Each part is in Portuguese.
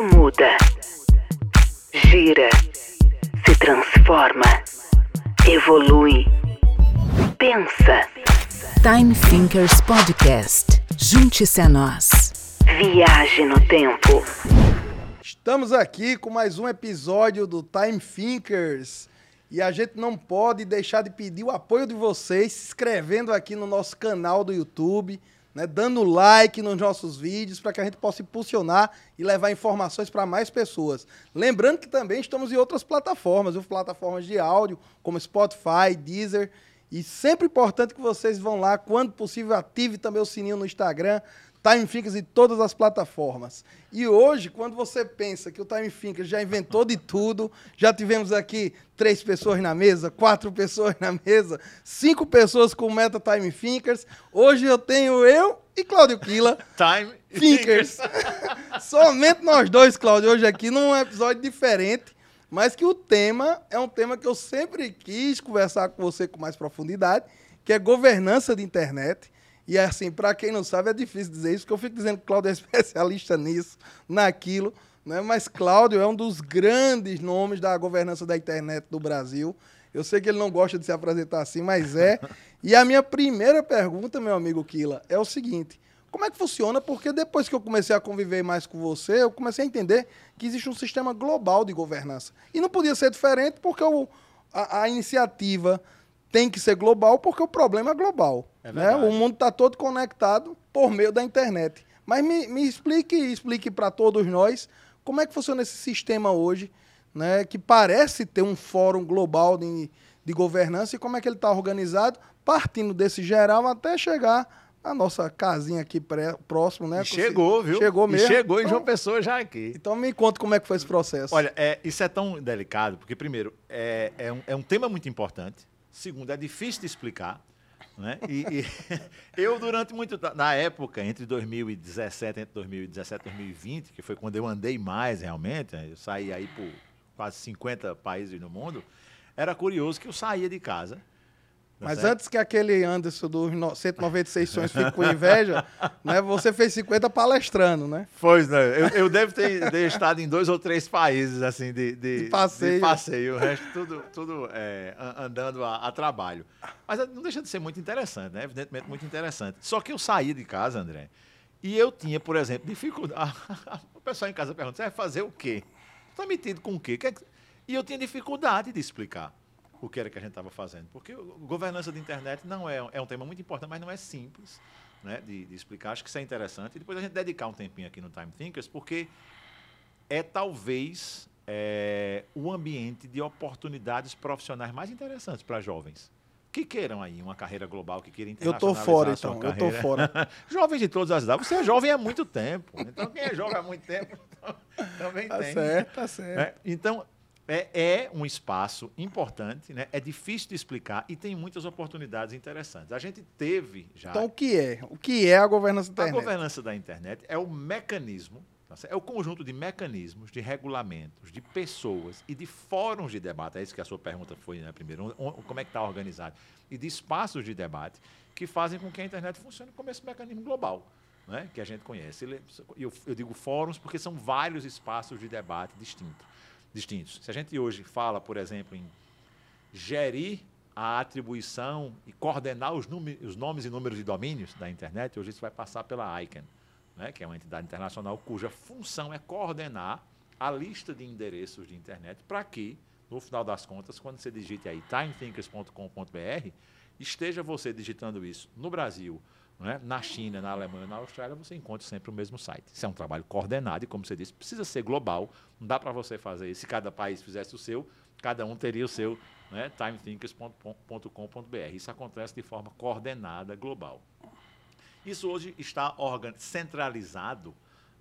muda, gira, se transforma, evolui, pensa. Time Thinkers Podcast. Junte-se a nós. Viaje no tempo. Estamos aqui com mais um episódio do Time Thinkers. E a gente não pode deixar de pedir o apoio de vocês, se inscrevendo aqui no nosso canal do YouTube, né, dando like nos nossos vídeos para que a gente possa impulsionar e levar informações para mais pessoas. Lembrando que também estamos em outras plataformas, viu? plataformas de áudio, como Spotify, Deezer. E sempre importante que vocês vão lá, quando possível, ative também o sininho no Instagram, Time Thinkers em todas as plataformas. E hoje, quando você pensa que o Time Thinkers já inventou de tudo, já tivemos aqui três pessoas na mesa, quatro pessoas na mesa, cinco pessoas com Meta Time Thinkers. Hoje eu tenho eu e Cláudio Quila. Time Thinkers. Somente nós dois, Cláudio, hoje aqui num episódio diferente, mas que o tema é um tema que eu sempre quis conversar com você com mais profundidade, que é governança de internet. E assim, para quem não sabe, é difícil dizer isso, porque eu fico dizendo que Cláudio é especialista nisso, naquilo, né? mas Cláudio é um dos grandes nomes da governança da internet do Brasil. Eu sei que ele não gosta de se apresentar assim, mas é. E a minha primeira pergunta, meu amigo Kila, é o seguinte: como é que funciona? Porque depois que eu comecei a conviver mais com você, eu comecei a entender que existe um sistema global de governança. E não podia ser diferente porque o, a, a iniciativa tem que ser global porque o problema é global. É né? O mundo está todo conectado por meio da internet. Mas me, me explique, explique para todos nós como é que funciona esse sistema hoje, né? que parece ter um fórum global de, de governança e como é que ele está organizado, partindo desse geral até chegar na nossa casinha aqui pré, próximo, né? E chegou, viu? Chegou E mesmo. chegou em Então- João Pessoa já aqui. Então me conta como é que foi esse processo. Olha, é, isso é tão delicado, porque, primeiro, é, é, um, é um tema muito importante. Segundo, é difícil de explicar. Né? E, e eu, durante muito ta- Na época, entre 2017, entre 2017 e 2020, que foi quando eu andei mais realmente, né? eu saí aí por quase 50 países no mundo, era curioso que eu saía de casa. Tá Mas certo? antes que aquele Anderson dos no- 196 sonhos fique com inveja, né? Você fez 50 palestrando, né? Pois não, eu, eu devo ter, ter estado em dois ou três países assim de, de, De passeio. de passeio, o resto tudo, tudo é, an- andando a, a trabalho. Mas não deixa de ser muito interessante, né? Evidentemente muito interessante. Só que eu saí de casa, André, e eu tinha, por exemplo, dificuldade. o pessoal em casa pergunta: você vai fazer o quê? Está metido com o quê? É que-" E eu tinha dificuldade de explicar o que era que a gente estava fazendo. Porque governança de internet não é, é um tema muito importante, mas não é simples né, de, de explicar. Acho que isso é interessante. E depois a gente dedicar um tempinho aqui no Time Thinkers, porque é talvez é, o ambiente de oportunidades profissionais mais interessantes para jovens. Que queiram aí uma carreira global, que queiram Eu tô internacionalizar fora, a sua então. Eu tô carreira. fora. Jovens de todas as idades. Você é jovem há muito tempo. Então, quem é jovem há muito tempo então, também Tá tem. certo, tá certo. né? Então, é, é um espaço importante, né? é difícil de explicar e tem muitas oportunidades interessantes. A gente teve já. Então o que é? O que é a governança da a internet? governança da internet é o mecanismo, tá é o conjunto de mecanismos, de regulamentos, de pessoas e de fóruns de debate. É isso que a sua pergunta foi, né, primeiro. Como é que está organizado? E de espaços de debate que fazem com que a internet funcione como esse mecanismo global. Né, que a gente conhece. Eu, eu digo fóruns porque são vários espaços de debate distinto, distintos. Se a gente hoje fala, por exemplo, em gerir a atribuição e coordenar os, os nomes e números de domínios da internet, hoje isso vai passar pela ICANN, né, que é uma entidade internacional cuja função é coordenar a lista de endereços de internet para que, no final das contas, quando você digite aí timethinkers.com.br, esteja você digitando isso no Brasil, né, na China, na Alemanha, na Austrália, você encontra sempre o mesmo site. Isso é um trabalho coordenado e, como você disse, precisa ser global. Não dá para você fazer isso. Se cada país fizesse o seu, cada um teria o seu né, timethinkers.com.br. Isso acontece de forma coordenada, global. Isso hoje está centralizado,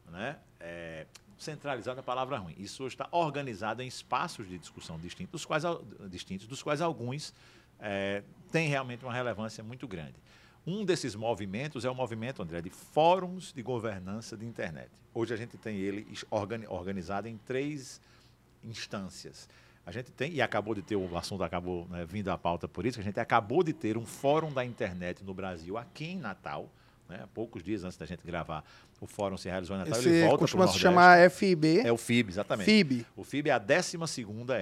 né? é, centralizado é a palavra ruim. Isso hoje está organizado em espaços de discussão distintos, dos quais, distintos, dos quais alguns é, têm realmente uma relevância muito grande. Um desses movimentos é o movimento, André, de fóruns de governança de internet. Hoje a gente tem ele organizado em três instâncias. A gente tem, e acabou de ter, o assunto acabou né, vindo à pauta por isso, que a gente acabou de ter um fórum da internet no Brasil, aqui em Natal, né? poucos dias antes da gente gravar, o fórum se realizou em Natal. Esse ele volta costuma se Nordeste. chamar FIB. É o FIB, exatamente. FIB. O FIB é a 12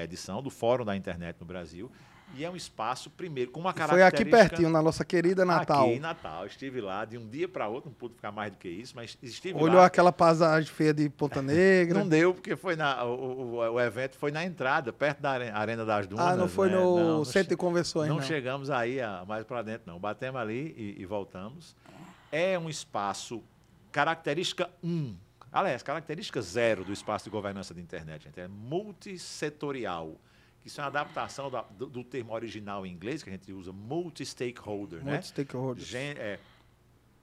edição do Fórum da Internet no Brasil. E é um espaço, primeiro, com uma Foi característica... aqui pertinho, na nossa querida Natal. Aqui em Natal. Estive lá de um dia para outro, não pude ficar mais do que isso, mas estive Olhou lá. aquela paisagem feia de Ponta Negra. Não deu, porque foi na, o, o, o evento foi na entrada, perto da are- Arena das Dunas. ah, não foi né? no Não, centro de convenções, não, não. chegamos aí a- mais para dentro, não. Batemos ali e, e voltamos. É um espaço, característica 1. Aliás, característica zero do espaço de governança da internet, gente. É multissetorial. Isso é uma adaptação da- do, do termo original em inglês, que a gente usa multi-stakeholder, né? Multi-stakeholders. Gen- é,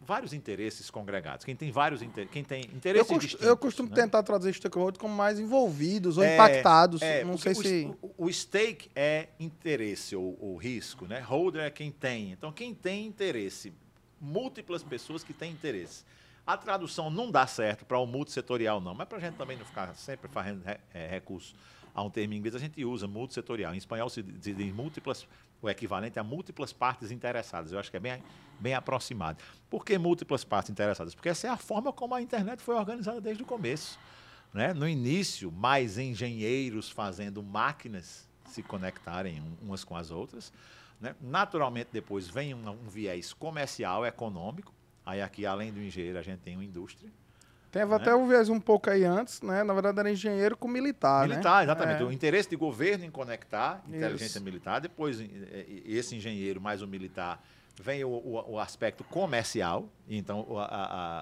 vários interesses congregados. Quem tem vários inter- quem tem Eu, interesses cost- distintos, eu costumo né? tentar traduzir stakeholders como mais envolvidos ou É, impactados. é, não sei o, se. O, o stake é interesse ou, ou risco, né? Holder é quem tem. Então, quem tem interesse, múltiplas pessoas que têm interesse. A tradução não dá certo para o multissetorial, não, mas para a gente também não ficar sempre fazendo re- é, recurso a um termo em inglês, a gente usa multissetorial. Em espanhol se diz múltiplas, o equivalente a múltiplas partes interessadas. Eu acho que é bem, bem aproximado. Por que múltiplas partes interessadas? Porque essa é a forma como a internet foi organizada desde o começo. Né? No início, mais engenheiros fazendo máquinas se conectarem um- umas com as outras. né? Naturalmente, depois vem um, um viés comercial, econômico. Aí aqui, além do engenheiro, a gente tem uma indústria. Teve né? até o viés um pouco aí antes, né? Na verdade era engenheiro com militar, né? militar, exatamente. É. O interesse de governo em conectar inteligência Isso. militar. Depois, eh, eh, esse engenheiro mais o militar, vem o, o- o aspecto comercial. Então, o, a-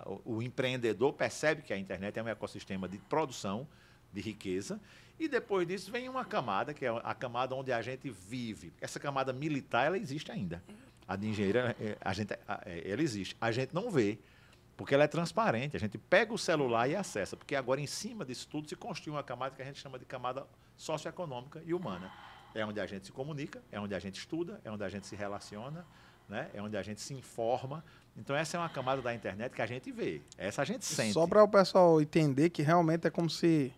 a- o- empreendedor percebe que a internet é um ecossistema de produção de riqueza. E depois disso vem uma camada, que é a camada onde a gente vive. Essa camada militar, ela existe ainda. A de engenheiro, eh, a gente, ela existe. A gente não vê. Porque ela é transparente, a gente pega o celular e acessa, porque agora em cima disso tudo se construi uma camada que a gente chama de camada socioeconômica e humana. É onde a gente se comunica, é onde a gente estuda, é onde a gente se relaciona, né? é onde a gente se informa. Então essa é uma camada da internet que a gente vê, essa a gente sente. Só para o pessoal entender que realmente é como se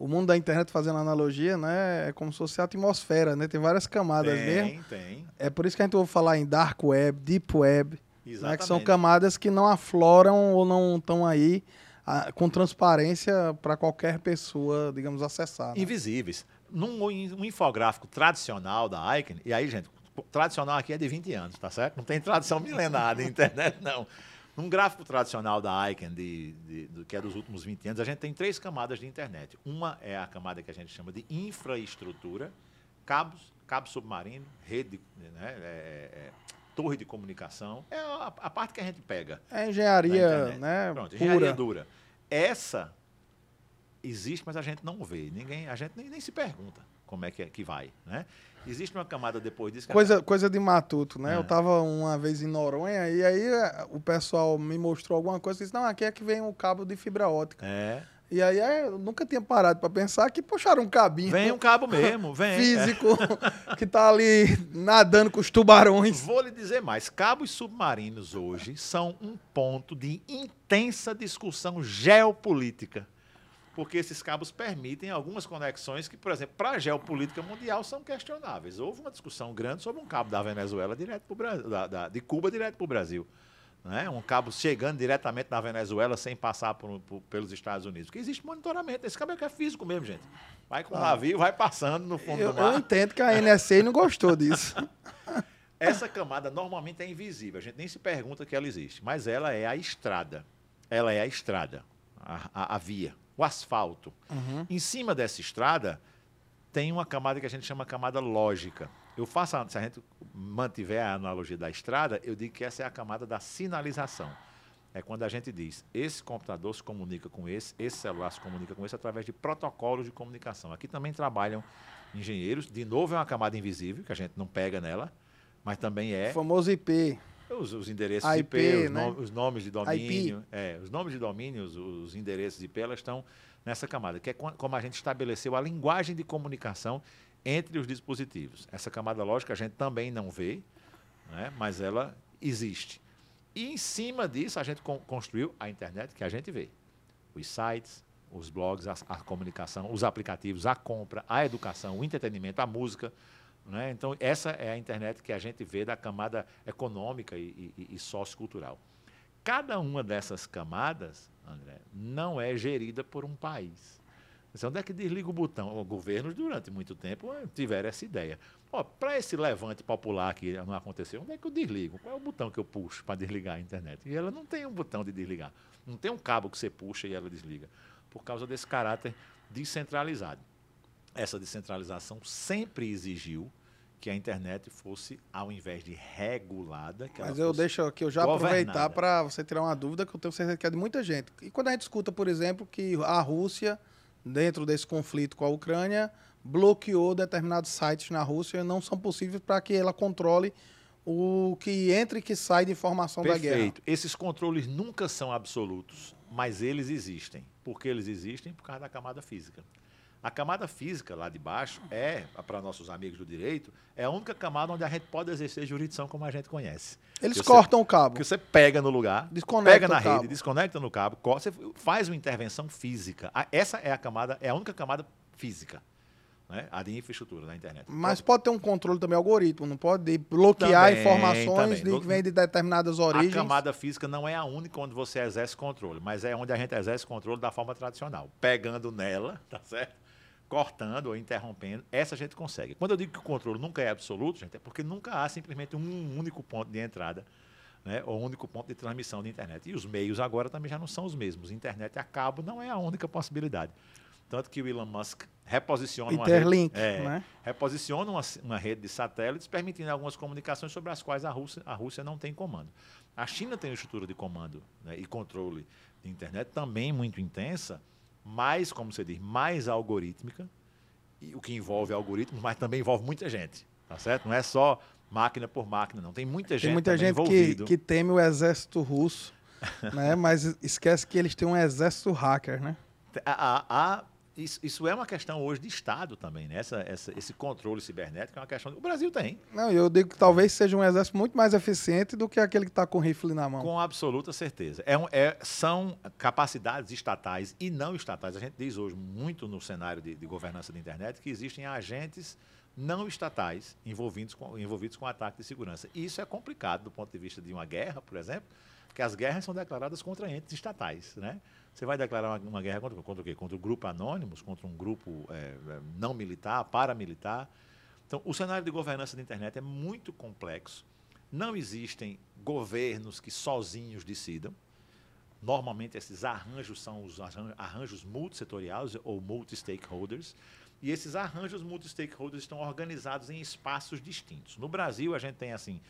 o mundo da internet, fazendo analogia, né? É como se fosse a atmosfera, né? Tem várias camadas mesmo. tem, tem. É por isso que a gente ouve falar em dark web, deep web, né? Exatamente. que são camadas que não afloram ou não estão aí ah, com transparência para qualquer pessoa, digamos, acessar. né? Invisíveis. Num um infográfico tradicional da Icon, e aí, gente, tradicional aqui é de 20 anos, tá certo? Não tem tradição milenar da internet, não. Num gráfico tradicional da Icon, de, de- do- que é dos últimos 20 anos, a gente tem três camadas de internet. Uma é a camada que a gente chama de infraestrutura, cabos, cabo submarino, rede, né, é- é- torre de comunicação. É a, a parte que a gente pega. É engenharia, né? Pronto, engenharia pura. dura. Essa existe, mas a gente não vê. Ninguém, a gente nem, nem se pergunta como é que, é que vai. Né? Existe uma camada depois disso que Coisa, coisa de matuto, né? É. Eu tava uma vez em Noronha e aí eh, o pessoal me mostrou alguma coisa e disse, não, aqui é que vem o cabo de fibra ótica. é, E aí eh, eu nunca tinha parado para pensar que puxaram um cabinho vem um cabo mesmo, vem. físico que tá ali nadando com os tubarões. Vou lhe dizer mais, cabos submarinos hoje são um ponto de intensa discussão geopolítica. Porque esses cabos permitem algumas conexões que, por exemplo, para a geopolítica mundial são questionáveis. Houve uma discussão grande sobre um cabo da Venezuela direto pro Brasil, da, da- de Cuba direto para o Brasil. Né? Um cabo chegando diretamente na Venezuela sem passar por- por- pelos Estados Unidos. Porque existe monitoramento. Esse cabo é é físico mesmo, gente. Vai com o navio, vai passando no fundo Ah. Eu, do mar. eu entendo que a NSA não gostou disso. Essa camada normalmente é invisível, a gente nem se pergunta que ela existe, mas ela é a estrada. Ela é a estrada, a, a- a via, o asfalto. Em cima dessa estrada tem uma camada que a gente chama camada lógica. Eu faço, a- se a gente mantiver a analogia da estrada, eu digo que essa é a camada da sinalização. É quando a gente diz, esse computador se comunica com esse, esse celular se comunica com esse através de protocolos de comunicação. Aqui também trabalham engenheiros. De novo, é uma camada invisível, que a gente não pega nela, mas também é O famoso IP. os, os endereços IP, IP, os, né? no- os nomes de domínio. É, os nomes de domínio, os, os endereços IP, elas estão nessa camada, que é como a gente estabeleceu a linguagem de comunicação entre os dispositivos. Essa camada lógica a gente também não vê, né, mas ela existe. E em cima disso a gente con- construiu a internet que a gente vê. Os sites, os blogs, a, a comunicação, os aplicativos, a compra, a educação, o entretenimento, a música. né? Então, essa é a internet que a gente vê da camada econômica e, e- e sociocultural. Cada uma dessas camadas, André, não é gerida por um país. Mas onde é que desliga o botão? O governo, durante muito tempo, eh, tiveram essa ideia. Para esse levante popular que não aconteceu, onde é que eu desligo? Qual é o botão que eu puxo para desligar a internet? E ela não tem um botão de desligar. Não tem um cabo que você puxa e ela desliga. Por causa desse caráter descentralizado. Essa descentralização sempre exigiu que a internet fosse, ao invés de regulada, que Mas eu deixo aqui, eu já governada. aproveitar para você tirar uma dúvida que eu tenho certeza que é de muita gente. E quando a gente escuta, por exemplo, que a Rússia, dentro desse conflito com a Ucrânia, bloqueou determinados sites na Rússia não são possíveis para que ela controle o que entra e que sai de informação da guerra. Perfeito. Esses controles nunca são absolutos, mas eles existem. Por que eles existem? Por causa da camada física. A camada física lá de baixo é, para nossos amigos do direito, é a única camada onde a gente pode exercer jurisdição como a gente conhece. Eles Que você- cortam o cabo. Porque você pega no lugar, Desconecta pega na o cabo. rede, desconecta no cabo, você faz uma intervenção física. Essa é a camada, é a única camada física, né? a de infraestrutura da internet. Mas pode ter um controle também algoritmo, não pode bloquear Também, informações também. de, que vêm de determinadas origens. A camada física não é a única onde você exerce controle, mas é onde a gente exerce controle da forma tradicional. Pegando nela, tá certo? Cortando ou interrompendo, essa a gente consegue. Quando eu digo que o controle nunca é absoluto, gente, é porque nunca há simplesmente um único ponto de entrada, né? ou um único ponto de transmissão de internet. E os meios agora também já não são os mesmos. Internet a cabo não é a única possibilidade. Tanto que o Elon Musk reposiciona uma rede, é, né? reposiciona uma, uma rede de satélites, permitindo algumas comunicações sobre as quais a Rússia, a Rússia não tem comando. A China tem uma estrutura de comando né, e controle de internet também muito intensa, mais, como você diz, mais algorítmica, e o que envolve algoritmos, mas também envolve muita gente, tá certo? Não é só máquina por máquina, não. Tem muita gente Tem muita gente que, envolvido. que teme o exército russo, né? Mas esquece que eles têm um exército hacker, né? A- a- isso, isso é uma questão hoje de Estado também, né? Essa, essa- esse controle cibernético é uma questão. O Brasil tem, Não, eu digo que talvez seja um exército muito mais eficiente do que aquele que está com rifle na mão. Com absoluta certeza. É um- é- são capacidades estatais e não estatais. A gente diz hoje muito no cenário de, de governança da internet que existem agentes não estatais envolvidos com, envolvidos com ataque de segurança. E isso é complicado do ponto de vista de uma guerra, por exemplo, porque as guerras são declaradas contra entes estatais. Né? Você vai declarar uma, uma guerra contra, contra o quê? Contra o grupo Anônimos, contra um grupo é, é, não militar, paramilitar. Então, o cenário de governança da internet é muito complexo. Não existem governos que sozinhos decidam. Normalmente, esses arranjos são os arran- arranjos multissetoriais ou multi-stakeholders. E esses arranjos multi-stakeholders estão organizados em espaços distintos. No Brasil, a gente tem assim,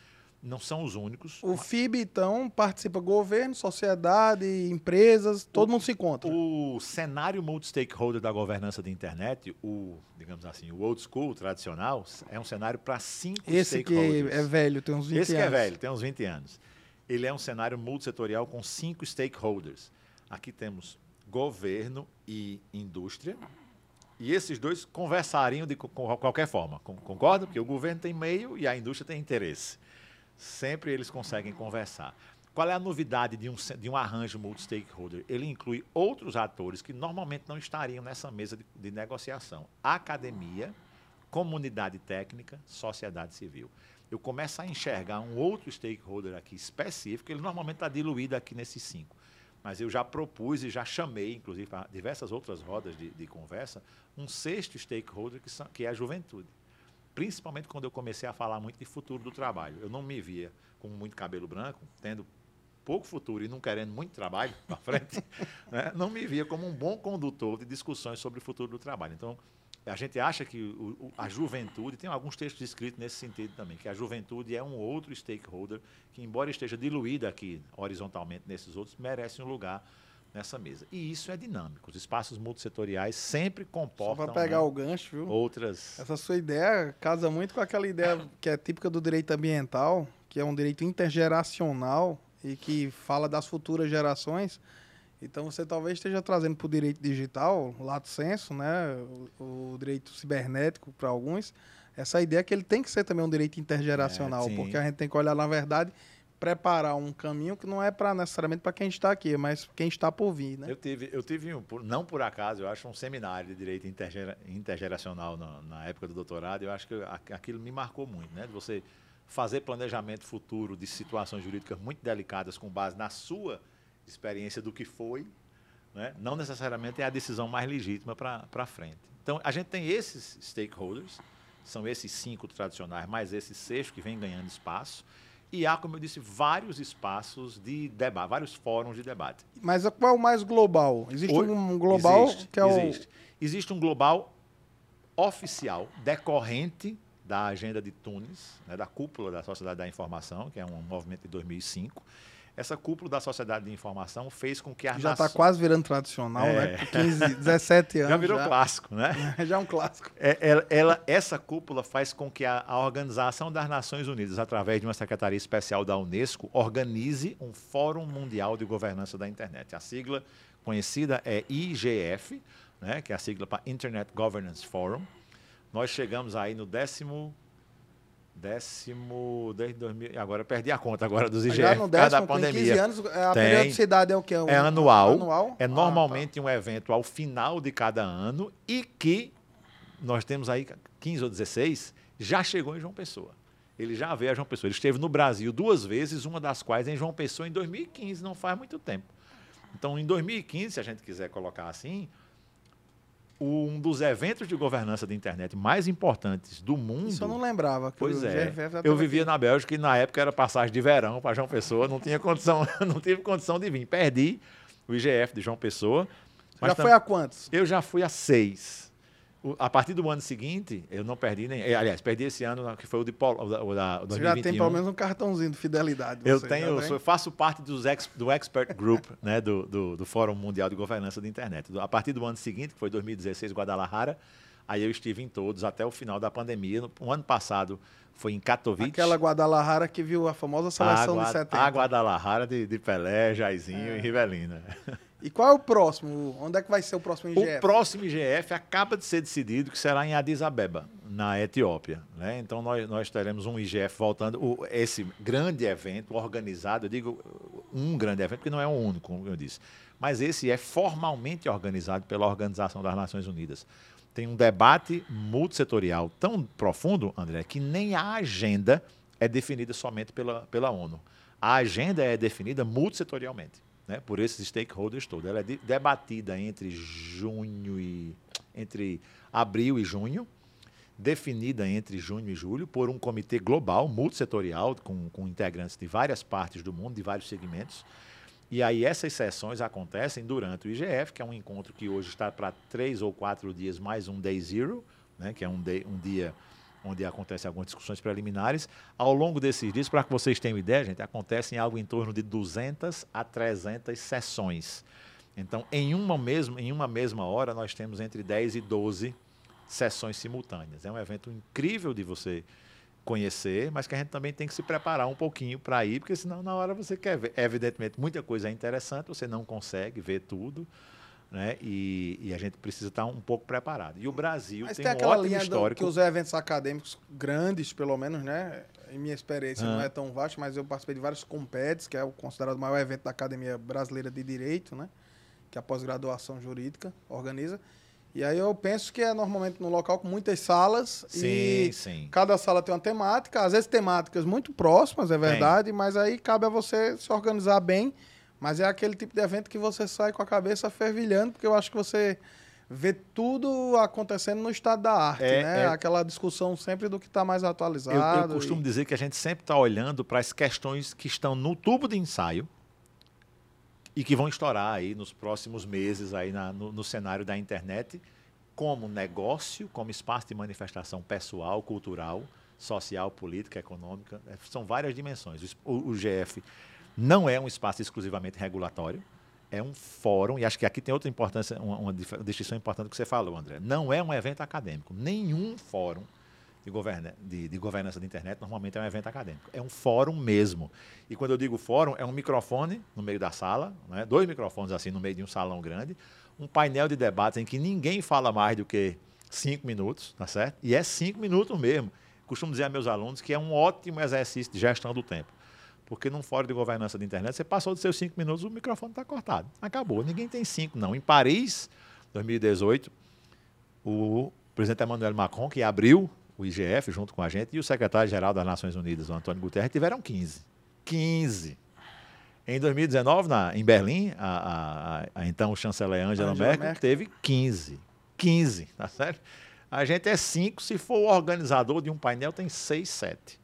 não são os únicos. O FIB, então, participa governo, sociedade, empresas, todo mundo se encontra. O cenário multi-stakeholder da governança da internet, o, digamos assim, o old school, o tradicional, é um cenário para cinco Esse que stakeholders. é velho, tem uns 20 Esse que anos. é velho, tem uns 20 anos. Ele é um cenário multissetorial com cinco stakeholders. Aqui temos governo e indústria. E esses dois conversariam de qualquer forma. Con- Concorda? Porque o governo tem meio e a indústria tem interesse. Sempre eles conseguem conversar. Qual é a novidade de um, de um arranjo multi-stakeholder? Ele inclui outros atores que normalmente não estariam nessa mesa de, de negociação. Academia, comunidade técnica, sociedade civil. Eu começo a enxergar um outro stakeholder aqui específico, ele normalmente está diluído aqui nesses cinco. Mas eu já propus e já chamei, inclusive, para diversas outras rodas de, de conversa, um sexto stakeholder que, são- que é a juventude. Principalmente quando eu comecei a falar muito de futuro do trabalho. Eu não me via com muito cabelo branco, tendo pouco futuro e não querendo muito trabalho para frente, né? não me via como um bom condutor de discussões sobre o futuro do trabalho. Então, a gente acha que o- a juventude, tem alguns textos escritos nesse sentido também, que a juventude é um outro stakeholder que, embora esteja diluída aqui horizontalmente nesses outros, merece um lugar nessa mesa. E isso é dinâmico. Os espaços multissetoriais sempre Só comportam para pegar né, o gancho, viu? outras. Essa sua ideia casa muito com aquela ideia que é típica do direito ambiental, que é um direito intergeracional e que fala das futuras gerações. Então você talvez esteja trazendo para o direito digital, lato senso, né, o, o direito cibernético para alguns, essa ideia que ele tem que ser também um direito intergeracional, É, porque a gente tem que olhar na verdade preparar um caminho que não é para necessariamente para quem está aqui, mas quem está por vir, né? Eu tive, eu tive um, não por acaso, eu acho um seminário de direito intergera- intergeracional na, na época do doutorado. Eu acho que aquilo me marcou muito, né? De você fazer planejamento futuro de situações jurídicas muito delicadas com base na sua experiência do que foi, né? não necessariamente é a decisão mais legítima para frente. Então, a gente tem esses stakeholders, são esses cinco tradicionais, mais esse sexto que vem ganhando espaço, e há, como eu disse, vários espaços de debate, vários fóruns de debate. Mas qual é o mais global? Existe Oi? um global existe, que é existe. Existe um global oficial, decorrente da agenda de Tunis, né, da cúpula da Sociedade da Informação, que é um movimento de 2005. Essa cúpula da Sociedade de Informação fez com que a já está quase virando tradicional, É. né? Com 15, 17 anos. já virou clássico, né? já é um clássico. É, ela, ela- essa cúpula faz com que a, a Organização das Nações Unidas, através de uma secretaria especial da Unesco, organize um Fórum Mundial de Governança da Internet. A sigla conhecida é IGF, né, que é a sigla para Internet Governance Forum. Nós chegamos aí no décimo. Décimo. Desde 2000, agora eu perdi a conta agora dos IGF já no causa da décimo, tem 15 pandemia. anos, a Tem. periodicidade é o que? Um, É anual. anual? É Ah, normalmente um evento ao final de cada ano e que nós temos aí 15 ou 16, já chegou em João Pessoa. Ele já veio a João Pessoa. Ele esteve no Brasil duas vezes, uma das quais em João Pessoa em 2015, não faz muito tempo. Então, em 2015, se a gente quiser colocar assim, um dos eventos de governança da internet mais importantes do mundo. Isso eu não lembrava. que Pois é. Eu vivia aqui. na Bélgica e na época era passagem de verão para João Pessoa, não tinha condição, não tive condição de vir. Perdi o IGF de João Pessoa. Já tam- foi a quantos? Eu já fui a seis. O- a partir do ano seguinte, eu não perdi nem. eh, Aliás, perdi esse ano, que foi o de Polo, o da, o Você já 2021. tem pelo menos um cartãozinho de fidelidade. Eu tenho, já eu sou- faço parte dos ex- do Expert Group, né, do, do, do Fórum Mundial de Governança da Internet. A partir do ano seguinte, que foi 2016, Guadalajara, aí eu estive em todos até o final da pandemia. No, o ano passado foi em Katowice. Aquela Guadalajara que viu a famosa a, seleção Gua- de 70. a Guadalajara de, de Pelé, Jairzinho É. e Rivelina. E qual é o próximo? Onde é que vai ser o próximo IGF? O próximo IGF acaba de ser decidido que será em Addis Abeba, na Etiópia. Né? Então, nós, nós teremos um IGF voltando. O- esse grande evento organizado, eu digo um grande evento, porque não é o único, como eu disse. Mas esse é formalmente organizado pela Organização das Nações Unidas. Tem um debate multissetorial tão profundo, André, que nem a agenda é definida somente pela, pela ONU. A agenda é definida multissetorialmente né, por esses stakeholders todos. Ela é de- debatida entre junho e entre abril e junho, definida entre junho e julho por um comitê global, multissetorial, com, com integrantes de várias partes do mundo, de vários segmentos. E aí essas sessões acontecem durante o IGF, que é um encontro que hoje está para três ou quatro dias, mais um Day Zero, né, que é um, day- um dia onde acontecem algumas discussões preliminares. Ao longo desses dias, para que vocês tenham ideia, gente, acontecem algo em torno de 200 a 300 sessões. Então, em uma mesma, em uma mesma hora, nós temos entre 10 e 12 sessões simultâneas. É um evento incrível de você conhecer, mas que a gente também tem que se preparar um pouquinho para ir, porque senão na hora você quer ver. Evidentemente, muita coisa é interessante, você não consegue ver tudo, né? E, e a gente precisa estar um pouco preparado. E o Brasil Mas tem, tem, um aquela ótimo linha do, histórico. que os eventos acadêmicos grandes, pelo menos, né? Em minha experiência Ah. não é tão vasto, mas eu participei de vários compets, que é o considerado o maior evento da Academia Brasileira de Direito, né? Que a pós-graduação jurídica organiza. E aí eu penso que é normalmente num local com muitas salas Sim, e sim. cada sala tem uma temática, às vezes temáticas muito próximas, é verdade, mas aí cabe a você se organizar bem. Mas é aquele tipo de evento que você sai com a cabeça fervilhando, porque eu acho que você vê tudo acontecendo no estado da arte, É, né? é. Aquela discussão sempre do que está mais Eu, atualizado. eu costumo e- dizer que a gente sempre está olhando para as questões que estão no tubo de ensaio e que vão estourar aí nos próximos meses aí na- no, no cenário da internet como negócio, como espaço de manifestação pessoal, cultural, social, política, econômica. É, São várias dimensões. O es- O, o GF não é um espaço exclusivamente regulatório, é um fórum, e acho que aqui tem outra importância, uma, uma distinção importante que você falou, André. Não é um evento acadêmico. Nenhum fórum de, governa, de, de governança da internet normalmente é um evento acadêmico. É um fórum mesmo. E quando eu digo fórum, é um microfone no meio da sala, né? dois microfones assim no meio de um salão grande, um painel de debates em que ninguém fala mais do que cinco minutos, tá certo? E é cinco minutos mesmo. Costumo dizer a meus alunos que é um ótimo exercício de gestão do tempo. Porque num fórum de governança da internet, você passou dos seus cinco minutos, o microfone está cortado. Acabou. Ninguém tem cinco, não. Em Paris, 2018, o presidente Emmanuel Macron, que abriu o IGF, junto com a gente, e o secretário-geral das Nações Unidas, o Antônio Guterres, tiveram 15. 15. Em 2019, na, em Berlim, a, a, a então chanceler Angela, Angela Merkel, Merkel. teve 15. 15, tá certo? A gente é 5, se for o organizador de um painel, tem 6, 7.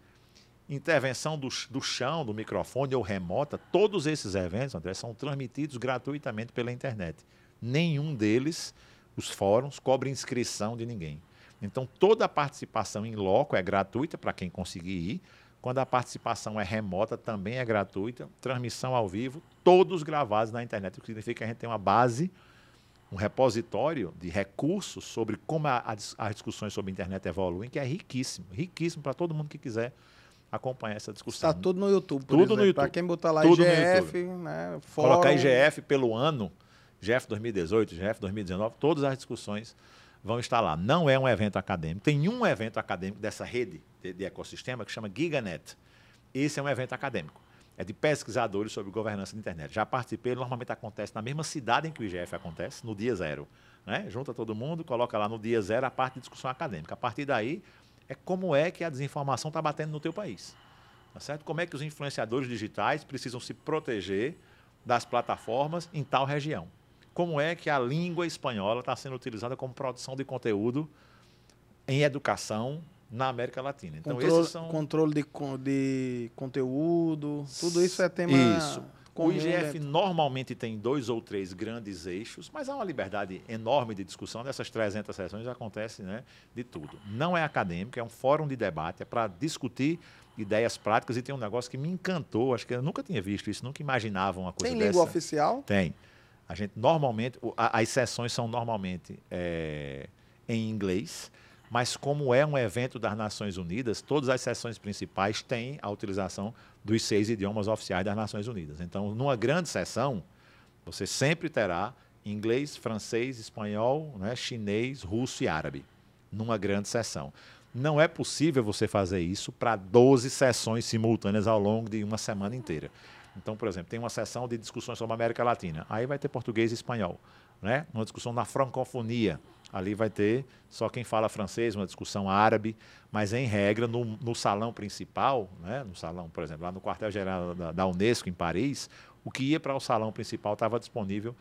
Intervenção do, do chão, do microfone ou remota, todos esses eventos, André, são transmitidos gratuitamente pela internet. Nenhum deles, os fóruns, cobra inscrição de ninguém. Então, toda a participação em loco é gratuita para quem conseguir ir. Quando a participação é remota, também é gratuita. Transmissão ao vivo, todos gravados na internet. O que significa que a gente tem uma base, um repositório de recursos sobre como as discussões sobre a internet evoluem, que é riquíssimo. Riquíssimo para todo mundo que quiser acompanhar essa discussão. Está tudo no YouTube, por Tudo no exemplo. Pra YouTube. quem botar lá Tudo no IGF, né? Fórum, Colocar IGF pelo ano, GF 2018, GF 2019, todas as discussões vão estar lá. Não é um evento acadêmico. Tem um evento acadêmico dessa rede de, de ecossistema que chama GigaNet. Esse é um evento acadêmico. É de pesquisadores sobre governança de internet. Já participei, normalmente acontece na mesma cidade em que o IGF acontece, no dia zero. Né? Junta todo mundo, coloca lá no dia zero a parte de discussão acadêmica. A partir daí, é como é que a desinformação está batendo no teu país. Tá certo? Como é que os influenciadores digitais precisam se proteger das plataformas em tal região? Como é que a língua espanhola está sendo utilizada como produção de conteúdo em educação na América Latina? Então, controle, esses são controle de, de conteúdo, tudo isso é tema Isso. O comum IGF normalmente tem dois ou três grandes eixos, mas há uma liberdade enorme de discussão. Nessas 300 sessões acontece né, de tudo. Não é acadêmico, é um fórum de debate, é para discutir ideias práticas e tem um negócio que me encantou, acho que eu nunca tinha visto isso, nunca imaginava uma coisa Tem dessa. língua oficial? Tem. A gente normalmente, as sessões são normalmente é, em inglês, mas como é um evento das Nações Unidas, todas as sessões principais têm a utilização dos seis idiomas oficiais das Nações Unidas. Então, numa grande sessão, você sempre terá inglês, francês, espanhol, né, chinês, russo e árabe, numa grande sessão. Não é possível você fazer isso para 12 sessões simultâneas ao longo de uma semana inteira. Então, por exemplo, tem uma sessão de discussões sobre a América Latina. Aí vai ter português e espanhol. Né? Uma discussão na francofonia. Ali vai ter só quem fala francês, uma discussão árabe, mas em regra, no, no salão principal, né? no salão, por exemplo, lá no quartel-geral da, da Unesco, em Paris, o que ia para o salão principal estava disponível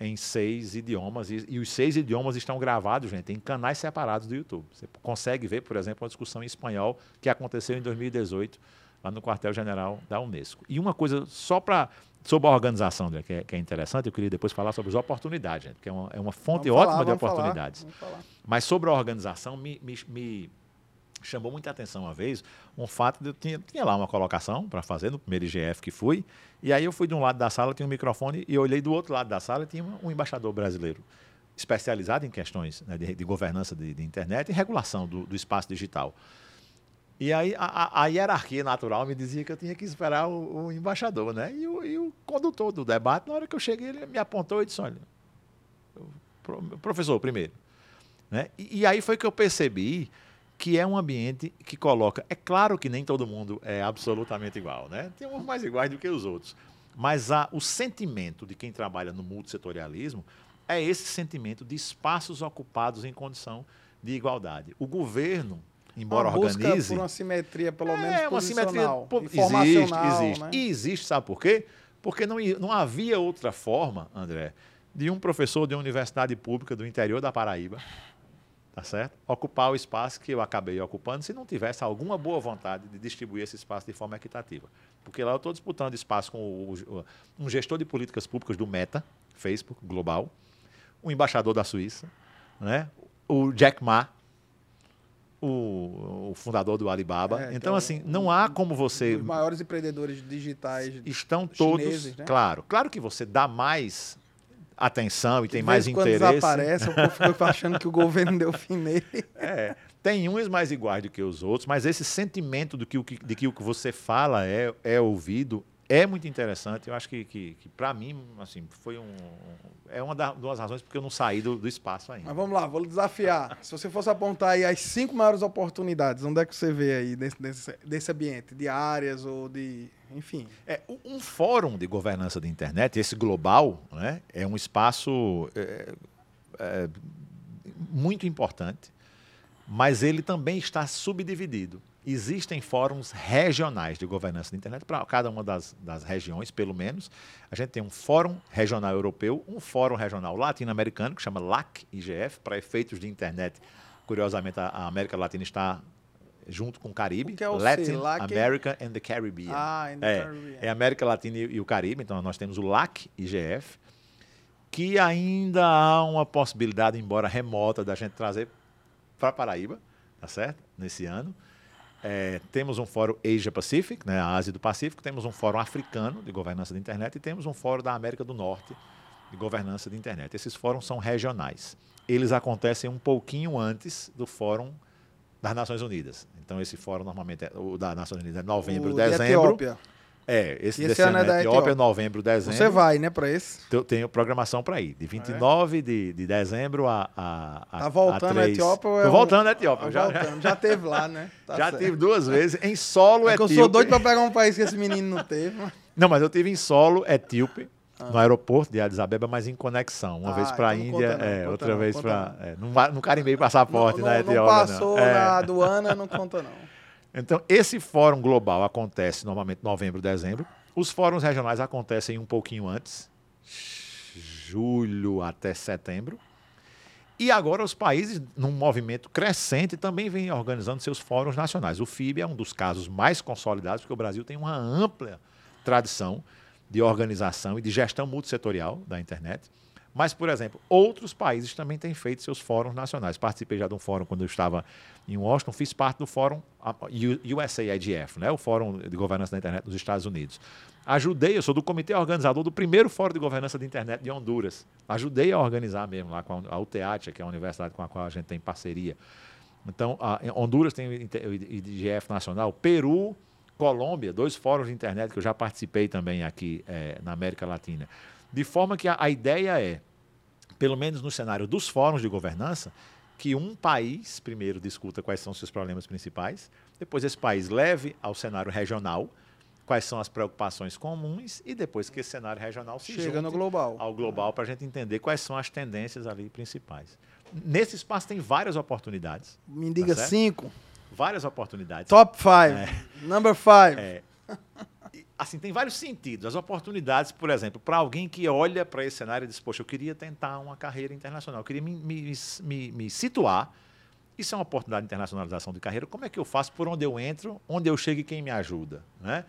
em seis idiomas. E, e os seis idiomas estão gravados, gente, em canais separados do YouTube. Você consegue ver, por exemplo, uma discussão em espanhol que aconteceu em 2018, lá no quartel-general da Unesco. E uma coisa, só para. Sobre a organização, André, que é, que é interessante, eu queria depois falar sobre as oportunidades, gente, que é uma, é uma fonte Vamos falar, ótima de falar, oportunidades. vamos falar. Mas sobre a organização, me, me, me chamou muita atenção uma vez um fato de eu tinha, tinha lá uma colocação para fazer no primeiro IGF que fui, e aí eu fui de um lado da sala, tinha um microfone, e eu olhei do outro lado da sala e tinha um, um embaixador brasileiro especializado em questões né, de, de governança de, de internet e regulação do, do espaço digital. E aí a, a- hierarquia natural me dizia que eu tinha que esperar o, o embaixador, né? E o, e o condutor do debate, na hora que eu cheguei, ele me apontou e disse, olha, professor, primeiro. Né? E, e aí foi que eu percebi que é um ambiente que coloca. É claro que nem todo mundo é absolutamente igual, né? Tem uns mais iguais do que os outros. Mas a, o sentimento de quem trabalha no multissetorialismo é esse sentimento de espaços ocupados em condição de igualdade. O governo, embora uma busca organize. por uma simetria, pelo menos, É, uma simetria. pô, Existe, existe. né? E existe, sabe por quê? Porque não, não havia outra forma, André, de um professor de uma universidade pública do interior da Paraíba, tá certo? Ocupar o espaço que eu acabei ocupando se não tivesse alguma boa vontade de distribuir esse espaço de forma equitativa. Porque lá eu estou disputando espaço com o- o- um gestor de políticas públicas do Meta, Facebook, global, o embaixador da Suíça, né? o Jack Ma, o, o fundador do Alibaba. É, então, então, assim, não há como você Os maiores empreendedores digitais. estão todos, chineses, né? claro, claro que você dá mais atenção e tem mais em quando interesse. desaparece, o povo fica achando que o governo deu fim nele. É, tem uns mais iguais do que os outros, mas esse sentimento do que- de que o que você fala é, é ouvido é muito interessante. Eu acho que, que, que para mim, assim, foi um. É uma das duas razões porque eu não saí do, do espaço ainda. Mas vamos lá, vou desafiar. Se você fosse apontar aí as cinco maiores oportunidades, onde é que você vê aí desse, desse, desse ambiente? De áreas ou de. Enfim. É, um- um fórum de governança de internet, esse global, né, é um espaço é, é, muito importante mas ele também está subdividido. Existem fóruns regionais de governança da internet para cada uma das, das regiões, pelo menos. A gente tem um fórum regional europeu, um fórum regional latino-americano, que chama LAC-IGF, para efeitos de internet. Curiosamente, a, América Latina está junto com o Caribe, O que é o Latin C? LAC? America and the Caribbean. Ah, in the é, Caribbean. é América Latina e, e o Caribe, então nós temos o LAC IGF, que ainda há uma possibilidade, embora remota, da gente trazer para Paraíba, tá certo? Nesse ano. É, temos um fórum Asia Pacific, né, a Ásia do Pacífico, temos um fórum africano de governança da internet e temos um fórum da América do Norte de governança de internet. Esses fóruns são regionais. Eles acontecem um pouquinho antes do fórum das Nações Unidas. Então esse fórum normalmente é o da Nações Unidas é novembro, O de dezembro. Etiópia. É, esse, esse ano é da é Etiópia, Etiópia. novembro, dezembro. Você vai, né, pra esse? Eu tenho programação para ir. De 29 de, de dezembro a, a, a Tá voltando a 3. Etiópia é Tô um- voltando à Etiópia. Tá já, voltando. Já teve lá, né? Tá já certo. tive duas vezes em solo É que eu etíope. sou doido pra pegar um país que esse menino não teve. mas- Não, mas eu tive em solo etíope, no aeroporto de Addis Abeba, mas em conexão. Uma Ah, vez para a então não Índia, conta não, é, conta outra não, vez para. É, não, não carimbei passaporte não, na não, Etiópia. não passou É. na aduana, não conta não. Então, esse fórum global acontece normalmente novembro, dezembro. Os fóruns regionais acontecem um pouquinho antes, julho até setembro. E agora os países, num movimento crescente, também vêm organizando seus fóruns nacionais. O FIB é um dos casos mais consolidados, porque o Brasil tem uma ampla tradição de organização e de gestão multissetorial da internet. Mas, por exemplo, outros países também têm feito seus fóruns nacionais. Participei já de um fórum quando eu estava em Washington, fiz parte do fórum USAIDF, né? o Fórum de Governança da Internet dos Estados Unidos. Ajudei, eu sou do comitê organizador do primeiro Fórum de Governança da Internet de Honduras. Ajudei a organizar mesmo lá com a, UTEAT, que é a universidade com a qual a gente tem parceria. Então, Honduras tem o IDGF nacional, Peru, Colômbia, dois fóruns de internet que eu já participei também aqui eh, na América Latina. De forma que a, a ideia é, pelo menos no cenário dos fóruns de governança, que um país primeiro discuta quais são os seus problemas principais, depois esse país leve ao cenário regional quais são as preocupações comuns e depois que esse cenário regional se Chega no global. ao global para a gente entender quais são as tendências ali principais. Nesse espaço tem várias oportunidades, Me diga Tá cinco. várias oportunidades. Top five. Number five. É. Assim, tem vários sentidos. As oportunidades, por exemplo, para alguém que olha para esse cenário e diz, poxa, eu queria tentar uma carreira internacional, eu queria me, me, me, me situar. Isso é uma oportunidade de internacionalização de carreira. Como é que eu faço? Por onde eu entro? Onde eu chego e quem me ajuda? Né?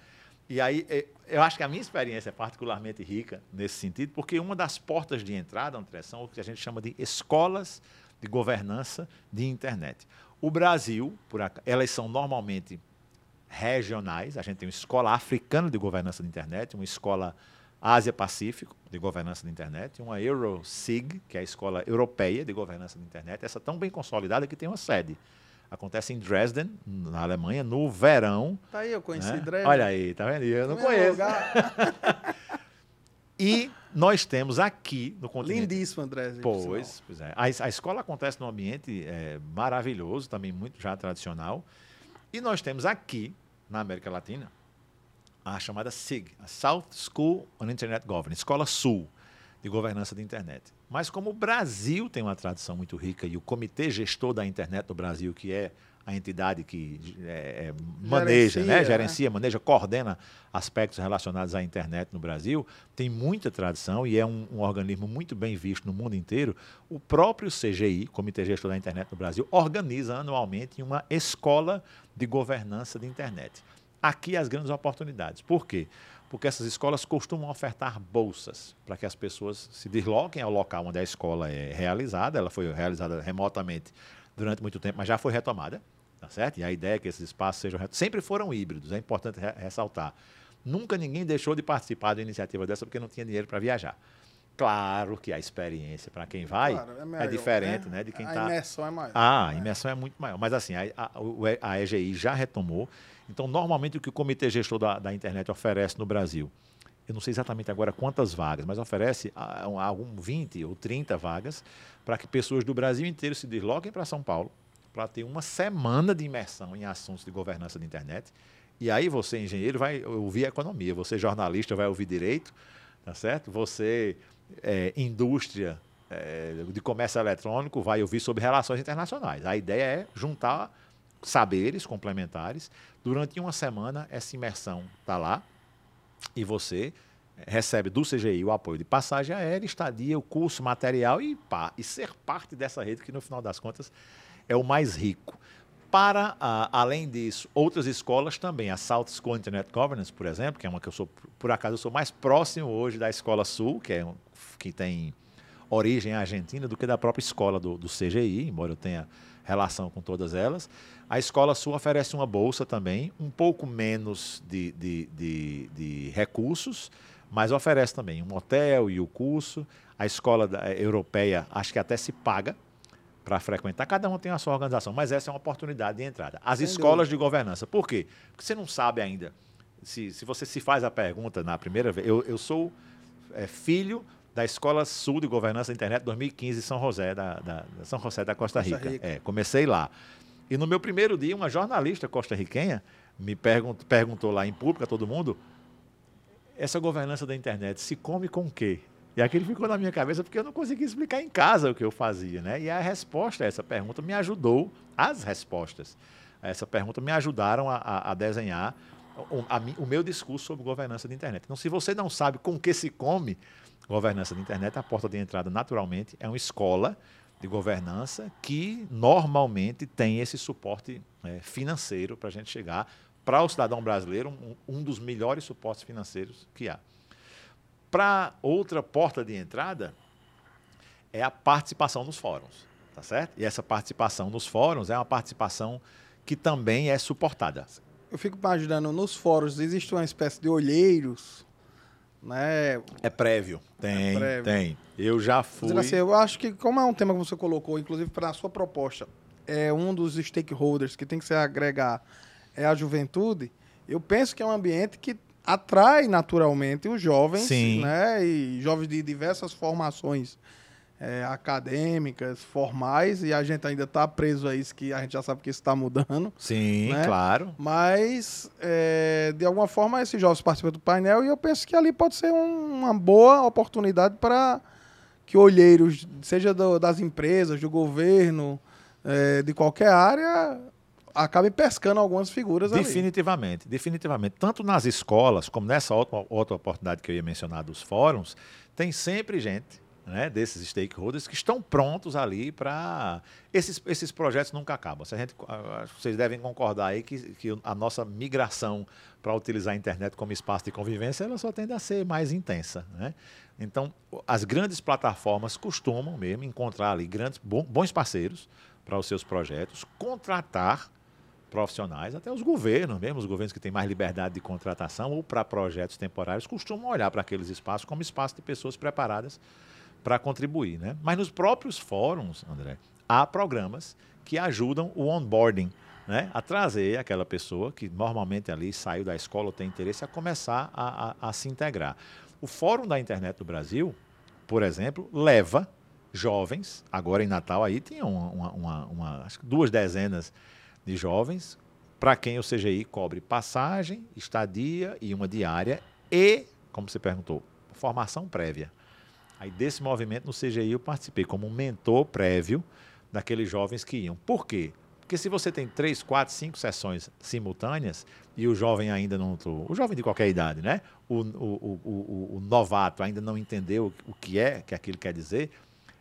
E aí, eh, eu acho que a minha experiência é particularmente rica nesse sentido, porque uma das portas de entrada, André, são o que a gente chama de escolas de governança de internet. O Brasil, por elas são normalmente regionais. A gente tem uma escola africana de governança de internet, uma escola Ásia-Pacífico de governança de internet, uma EuroSig, que é a escola europeia de governança de internet, essa tão bem consolidada que tem uma sede. Acontece em Dresden, na Alemanha, no verão. Tá aí, eu conheci né? Dresden. Olha aí, tá vendo? Eu não Mesmo conheço. E nós temos aqui no continente Lindíssimo, sinal. Pois, pois é. A, a escola acontece num ambiente é, maravilhoso, também muito já tradicional. E nós temos aqui, na América Latina, a chamada SIG, a South School on Internet Governance, Escola Sul de Governança de Internet. Mas como o Brasil tem uma tradição muito rica e o Comitê Gestor da Internet do Brasil, que é a entidade que é, é, maneja, Gerencia, né? né? gerencia, maneja, coordena aspectos relacionados à internet no Brasil, tem muita tradição e é um, um organismo muito bem visto no mundo inteiro. O próprio CGI, Comitê Gestor da Internet no Brasil, organiza anualmente uma escola de governança de internet. Aqui as grandes oportunidades. Por quê? Porque essas escolas costumam ofertar bolsas para que as pessoas se desloquem ao local onde a escola é realizada. Ela foi realizada remotamente durante muito tempo, mas já foi retomada. Tá certo? E a ideia é que esses espaços sejam sempre foram híbridos, é importante re- ressaltar. Nunca ninguém deixou de participar de uma iniciativa dessa porque não tinha dinheiro para viajar. Claro que a experiência para quem vai Claro, é, melhor, diferente, né? de quem a está imersão é maior. ah, a imersão é muito maior. Mas assim, a, a, a EGI já retomou. Então, normalmente, o que o Comitê Gestor da, da Internet oferece no Brasil, eu não sei exatamente agora quantas vagas, mas oferece ah, um- algum 20 ou 30 vagas para que pessoas do Brasil inteiro se desloquem para São Paulo para ter uma semana de imersão em assuntos de governança de internet. E aí você, engenheiro, vai ouvir economia, você, jornalista, vai ouvir direito, tá certo? Você, é, indústria, eh, de comércio eletrônico vai ouvir sobre relações internacionais. A ideia é juntar saberes complementares. Durante uma semana, essa imersão está lá e você recebe do CGI o apoio de passagem aérea, estadia, o curso, material e, pá, e ser parte dessa rede que, no final das contas, é o mais rico. Para, ah, além disso, outras escolas também, a South School Internet Governance, por exemplo, que é uma que eu sou, por acaso, eu sou mais próximo hoje da Escola Sul, que, é, que tem origem argentina, do que da própria escola do, do CGI, embora eu tenha relação com todas elas. A Escola Sul oferece uma bolsa também, um pouco menos de, de, de, de recursos, mas oferece também um hotel e o curso. A escola eh, europeia, acho que até se paga para frequentar. Cada um tem a sua organização, mas essa é uma oportunidade de entrada. As Sem escolas de governança. Por quê? Porque você não sabe ainda. Se, se você se faz a pergunta na primeira vez, eu, eu sou é, filho da Escola Sul de Governança da Internet 2015 em São José da, da- São José da Costa Costa Rica. Rica. É, comecei lá. E no meu primeiro dia, uma jornalista costarriquenha me pergunt, perguntou lá em público a todo mundo essa governança da internet se come com o quê? E aquilo ficou na minha cabeça porque eu não conseguia explicar em casa o que eu fazia, né? E a resposta a essa pergunta me ajudou, as respostas a essa pergunta me ajudaram a, a- a desenhar o, a o meu discurso sobre governança de internet. Então, se você não sabe com que se come governança de internet, a porta de entrada, naturalmente, é uma escola de governança que normalmente tem esse suporte eh, financeiro para a gente chegar para o cidadão brasileiro, um, um dos melhores suportes financeiros que há. Para outra porta de entrada é a participação nos fóruns, tá certo? E essa participação nos fóruns é uma participação que também é suportada. Eu fico imaginando, nos fóruns existe uma espécie de olheiros, né? É prévio. Tem, prévio. tem. Eu já fui. Dizendo assim, eu acho que, como é um tema que você colocou, inclusive para a sua proposta, é um dos stakeholders que tem que se agregar é a juventude, eu penso que é um ambiente que atrai naturalmente os jovens, Sim. né? E jovens de diversas formações é, acadêmicas, formais, e a gente ainda está preso a isso, que a gente já sabe que isso está mudando. Sim, né? claro. Mas, é, de alguma forma, esses jovens participam do painel e eu penso que ali pode ser um- uma boa oportunidade para que olheiros, seja do- das empresas, do governo, é, de qualquer área, acabem pescando algumas figuras ali. Definitivamente, definitivamente. Tanto nas escolas, como nessa outra, outra oportunidade que eu ia mencionar dos fóruns, tem sempre gente né, desses stakeholders que estão prontos ali para. Esses, esses projetos nunca acabam. Se a gente, vocês devem concordar aí que, que a nossa migração para utilizar a internet como espaço de convivência ela só tende a ser mais intensa. Né? Então, as grandes plataformas costumam mesmo encontrar ali grandes, bons parceiros para os seus projetos, contratar profissionais, até os governos, mesmo os governos que têm mais liberdade de contratação ou para projetos temporários, costumam olhar para aqueles espaços como espaço de pessoas preparadas para contribuir. Né? Mas nos próprios fóruns, André, há programas que ajudam o onboarding, né? a trazer aquela pessoa que normalmente ali saiu da escola ou tem interesse a começar a, a- a se integrar. O Fórum da Internet do Brasil, por exemplo, leva jovens, agora em Natal aí tinha uma, uma- uma- uma- acho que duas dezenas de jovens, para quem o CGI cobre passagem, estadia e uma diária e, como você perguntou, formação prévia. Aí desse movimento no CGI eu participei como um mentor prévio daqueles jovens que iam. Por quê? Porque se você tem três, quatro, cinco sessões simultâneas e o jovem ainda não. O jovem de qualquer idade, né? O, o, o, o- o novato ainda não entendeu o que é que aquilo quer dizer,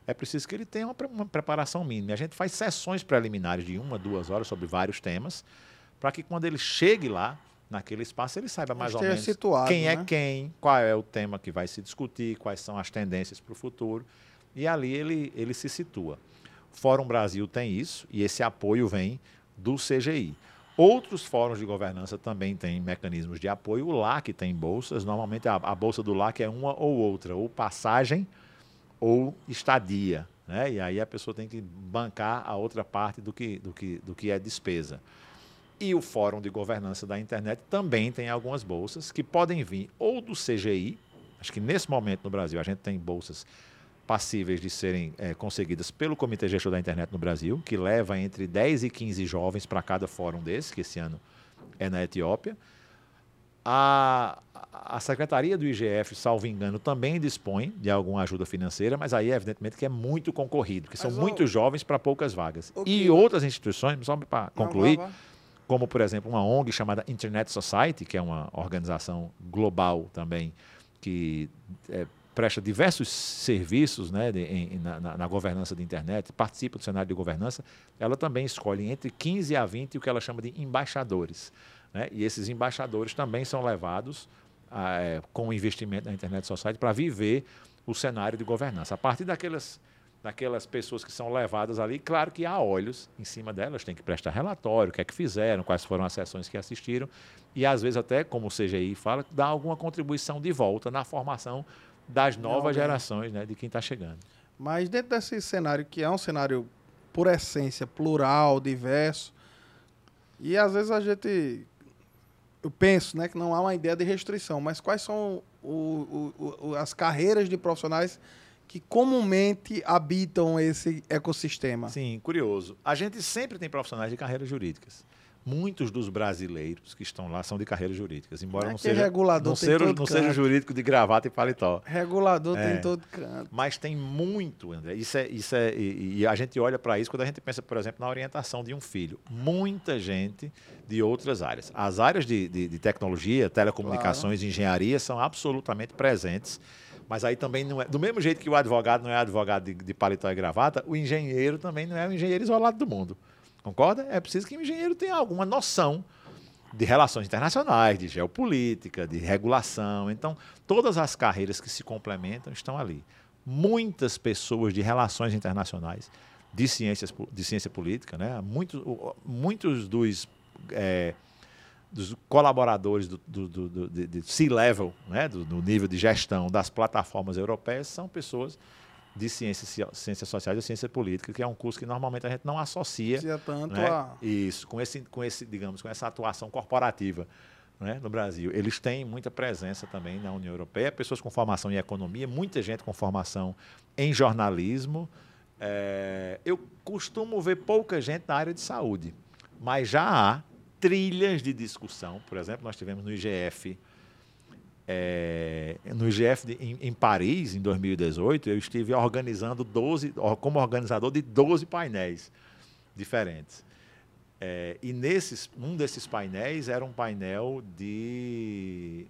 é preciso que ele tenha uma, uma preparação mínima. A gente faz sessões preliminares de uma, duas horas sobre vários temas, para que quando ele chegue lá, naquele espaço, ele saiba mais ou menos situado, quem é né? quem, qual é o tema que vai se discutir, quais são as tendências para o futuro. E ali ele, ele se situa. O Fórum Brasil tem isso, e esse apoio vem do CGI. Outros fóruns de governança também têm mecanismos de apoio. O LAC tem bolsas. Normalmente a, a bolsa do LAC é uma ou outra, ou passagem ou estadia. Né? E aí a pessoa tem que bancar a outra parte do que, do que, do que é despesa. E o Fórum de Governança da Internet também tem algumas bolsas que podem vir ou do CGI, acho que nesse momento no Brasil a gente tem bolsas passíveis de serem eh, conseguidas pelo Comitê Gestor da Internet no Brasil, que leva entre 10 e 15 jovens para cada fórum desse, que esse ano é na Etiópia. A, a Secretaria do IGF, salvo engano, também dispõe de alguma ajuda financeira, mas aí, evidentemente, que é muito concorrido, porque são Mas, muitos jovens para poucas vagas. E outras instituições, só para Não, concluir, como, por exemplo, uma ONG chamada Internet Society, que é uma organização global também, que eh, presta diversos serviços né, de- em- na, na- na governança da internet, participa do cenário de governança, ela também escolhe entre 15 a 20 o que ela chama de embaixadores. Né? E esses embaixadores também são levados ah, eh, com o investimento na Internet Society para viver o cenário de governança. A partir daquelas daquelas pessoas que são levadas ali, claro que há olhos em cima delas, tem que prestar relatório, o que é que fizeram, quais foram as sessões que assistiram, e às vezes até, como o CGI fala, dá alguma contribuição de volta na formação das novas alguém. gerações, né, de quem está chegando. Mas dentro desse cenário, que é um cenário, por essência, plural, diverso, e às vezes a gente. Eu penso né, que não há uma ideia de restrição, mas quais são o- o- o- as carreiras de profissionais que comumente habitam esse ecossistema? Sim, curioso. A gente sempre tem profissionais de carreiras jurídicas. Muitos dos brasileiros que estão lá são de carreiras jurídicas, embora É não seja, regulador não seja, não seja jurídico de gravata e paletó. Regulador É. tem todo canto. Mas tem muito, André. Isso é, isso é, e, e a gente olha para isso quando a gente pensa, por exemplo, na orientação de um filho. Muita gente de outras áreas. As áreas de, de, de tecnologia, telecomunicações, engenharia são absolutamente presentes. Mas aí também não é. Do mesmo jeito que o advogado não é advogado de, de paletó e gravata, o engenheiro também não é o engenheiro isolado do mundo. Concorda? É preciso que o engenheiro tenha alguma noção de relações internacionais, de geopolítica, de regulação. Então, todas as carreiras que se complementam estão ali. Muitas pessoas de relações internacionais, de, ciências, de ciência política, né? muitos, muitos dos, eh, dos colaboradores do, do, do, do- de C-level, né? do, do nível de gestão das plataformas europeias, são pessoas de ciências, ci- ciências sociais e ciência política, que é um curso que normalmente a gente não associa tanto né? a. Isso, com esse, com esse, digamos, com essa atuação corporativa né, no Brasil. Eles têm muita presença também na União Europeia, pessoas com formação em economia, muita gente com formação em jornalismo. É, eu costumo ver pouca gente na área de saúde, mas já há trilhas de discussão. Por exemplo, nós tivemos no IGF, é, no IGF em, em Paris, em 2018, eu estive organizando 12, or- como organizador de 12 painéis diferentes. É, e nesses, um desses painéis era um painel de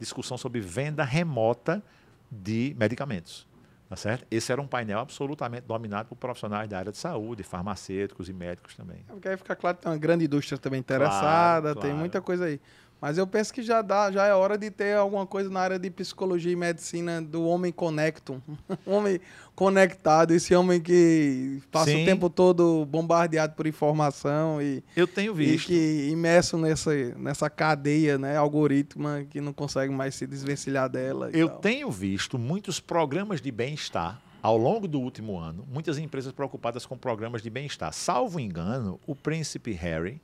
discussão sobre venda remota de medicamentos. Tá certo? Esse era um painel absolutamente dominado por profissionais da área de saúde, farmacêuticos e médicos também. É Porque aí fica claro que tem uma grande indústria também interessada, tem claro. muita coisa aí. Mas eu penso que já dá, já é hora de ter alguma coisa na área de psicologia e medicina do homem conectum. Um homem conectado, esse homem que passa Sim. o tempo todo bombardeado por informação e, Eu tenho e visto. que imerso nessa, nessa cadeia, né, algoritma, que não consegue mais se desvencilhar dela. e Eu tal. tenho visto muitos programas de bem-estar ao longo do último ano, muitas empresas preocupadas com programas de bem-estar. Salvo engano, o príncipe Harry,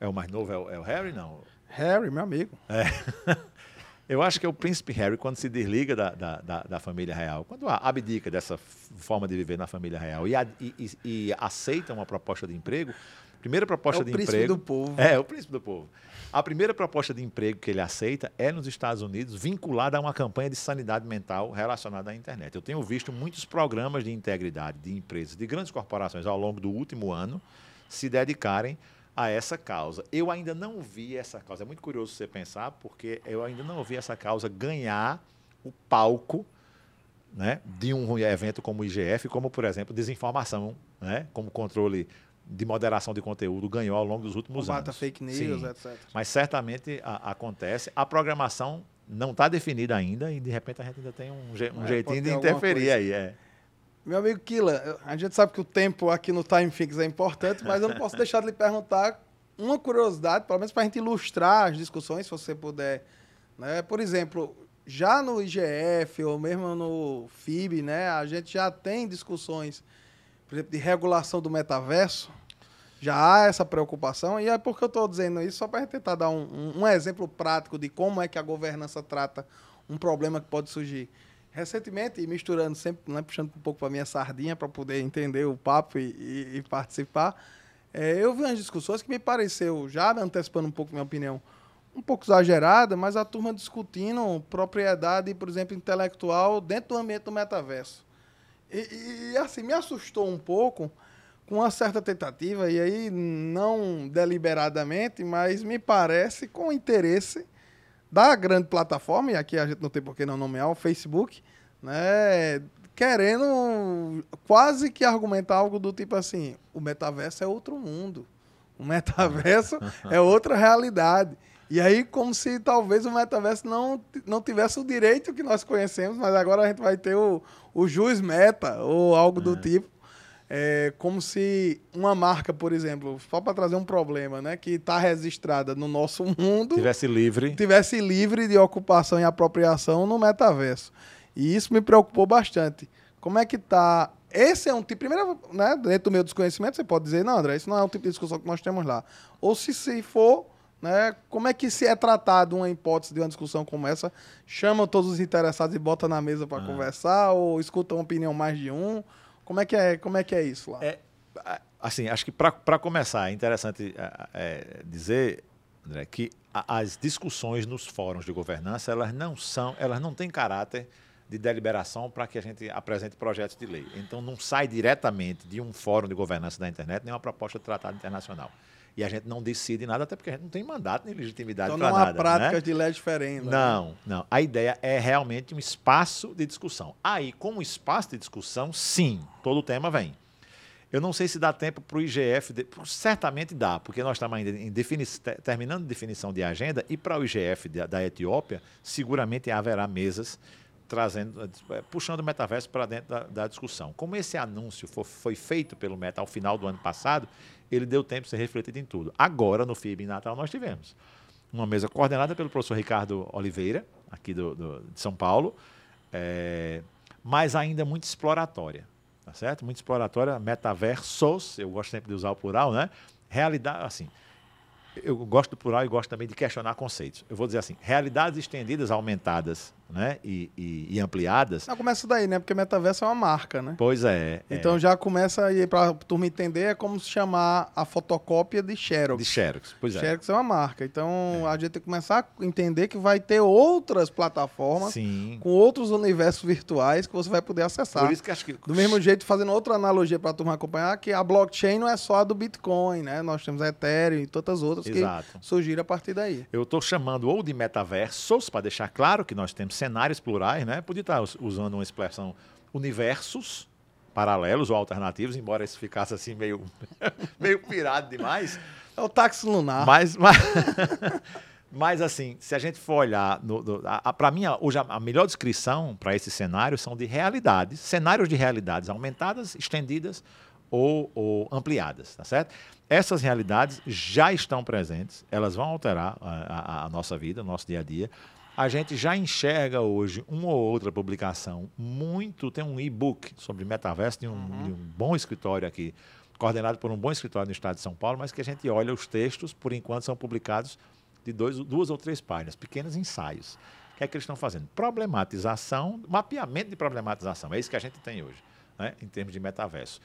é o mais novo, é o, é o Harry, não? Harry, meu amigo. Eu acho que é o príncipe Harry, quando se desliga da, da, da- da família real, quando abdica dessa forma de viver na família real e, e- e- aceita uma proposta de emprego, primeira proposta É o de príncipe emprego. do povo. É, o príncipe do povo. A primeira proposta de emprego que ele aceita é nos Estados Unidos, vinculada a uma campanha de sanidade mental relacionada à internet. Eu tenho visto muitos programas de integridade de empresas, de grandes corporações ao longo do último ano se dedicarem a essa causa. Eu ainda não vi essa causa. É muito curioso você pensar, porque eu ainda não vi essa causa ganhar o palco né, de um evento como o IGF, como, por exemplo, desinformação, né, como controle de moderação de conteúdo ganhou ao longo dos últimos Combata anos. fake news, Sim. etc. Mas certamente a- acontece. A programação não está definida ainda e, de repente, a gente ainda tem um, je- um É, jeitinho de interferir aí. É. Meu amigo Kila, a gente sabe que o tempo aqui no Time Fix é importante, mas eu não posso deixar de lhe perguntar uma curiosidade, pelo menos para a gente ilustrar as discussões, se você puder. Né? Por exemplo, já no IGF ou mesmo no FIB, né, a gente já tem discussões, por exemplo, de regulação do metaverso. Já há essa preocupação, e é porque eu estou dizendo isso só para tentar dar um, um- um exemplo prático de como é que a governança trata um problema que pode surgir. Recentemente, misturando sempre, né, puxando um pouco para minha sardinha para poder entender o papo e, e- e participar, é, eu vi umas discussões que me pareceu, já antecipando um pouco minha opinião, um pouco exagerada, mas a turma discutindo propriedade, por exemplo, intelectual dentro do ambiente do metaverso. E, e, assim, me assustou um pouco com uma certa tentativa, e aí não deliberadamente, mas me parece com interesse da grande plataforma, e aqui a gente não tem por que não nomear, o Facebook, né, querendo quase que argumentar algo do tipo assim, o metaverso é outro mundo, o metaverso é outra realidade. E aí, como se talvez o metaverso não, não tivesse o direito que nós conhecemos, mas agora a gente vai ter o, o juiz meta ou algo do é. tipo. É como se uma marca, por exemplo, só para trazer um problema, né, que está registrada no nosso mundo, tivesse livre, tivesse livre de ocupação e apropriação no metaverso. E isso me preocupou bastante. Como é que está? Esse é um tipo, primeiro, né, dentro do meu desconhecimento, você pode dizer, não, André, isso não é um tipo de discussão que nós temos lá. Ou se, se for, né, como é que se é tratado uma hipótese de uma discussão como essa? Chama todos os interessados e bota na mesa para ah. conversar, ou escuta uma opinião mais de um? Como é que é, como é, que é isso lá? É, assim, acho que para começar, é interessante é, é, dizer, André, que as discussões nos fóruns de governança, elas não são, elas não têm caráter de deliberação para que a gente apresente projetos de lei. Então, não sai diretamente de um fórum de governança da internet nenhuma proposta de tratado internacional. E a gente não decide nada, até porque a gente não tem mandato nem legitimidade para nada. Então, não há práticas né? de lei diferentes. Né? Não, não. A ideia é realmente um espaço de discussão. Aí, como espaço de discussão, sim, todo o tema vem. Eu não sei se dá tempo para o IGF, de... certamente dá, porque nós estamos ainda em defini... terminando a definição de agenda, e para o IGF da Etiópia, seguramente haverá mesas trazendo, eh, puxando o metaverso para dentro da, da, discussão. Como esse anúncio foi, feito pelo Meta ao final do ano passado, ele deu tempo de ser refletido em tudo. Agora, no FIB Natal, nós tivemos uma mesa coordenada pelo professor Ricardo Oliveira, aqui do, do de São Paulo, é, mas ainda muito exploratória, tá certo? Muito exploratória, metaversos, eu gosto sempre de usar o plural, né? Realidade, assim, eu gosto do plural e gosto também de questionar conceitos. Eu vou dizer assim, realidades estendidas, aumentadas né? E, e, e, ampliadas. Já começa daí, né? Porque metaverso é uma marca, né? Pois é. é. Então é. já começa aí, para a turma entender, é como se chamar a fotocópia de Xerox. De Xerox, pois é. Xerox é uma marca. Então é. a gente tem que começar a entender que vai ter outras plataformas Sim. com outros universos virtuais que você vai poder acessar. Por isso que acho que... Do mesmo jeito, fazendo outra analogia para a turma acompanhar, que a blockchain não é só a do Bitcoin, né? Nós temos a Ethereum e tantas outras Exato. que surgiram a partir daí. Eu estou chamando ou de metaversos, para deixar claro que nós temos cenários plurais né? Podia estar usando uma expressão universos paralelos ou alternativos, embora isso ficasse assim meio, meio pirado demais. É o táxi lunar. Mas, mas, mas assim, se a gente for olhar, para mim, hoje a, a melhor descrição para esse cenário são de realidades, cenários de realidades aumentadas, estendidas ou, ou, ampliadas, tá certo? Essas realidades já estão presentes, elas vão alterar a, a, a nossa vida, o nosso dia a dia a gente já enxerga hoje uma ou outra publicação muito. Tem um e-book sobre metaverso de um, uhum. de um, bom escritório aqui, coordenado por um bom escritório no estado de São Paulo, mas que a gente olha os textos, por enquanto, são publicados de dois, duas ou três páginas, pequenos ensaios. O que é que eles estão fazendo? Problematização, mapeamento de problematização. É isso que a gente tem hoje, né, em termos de metaverso.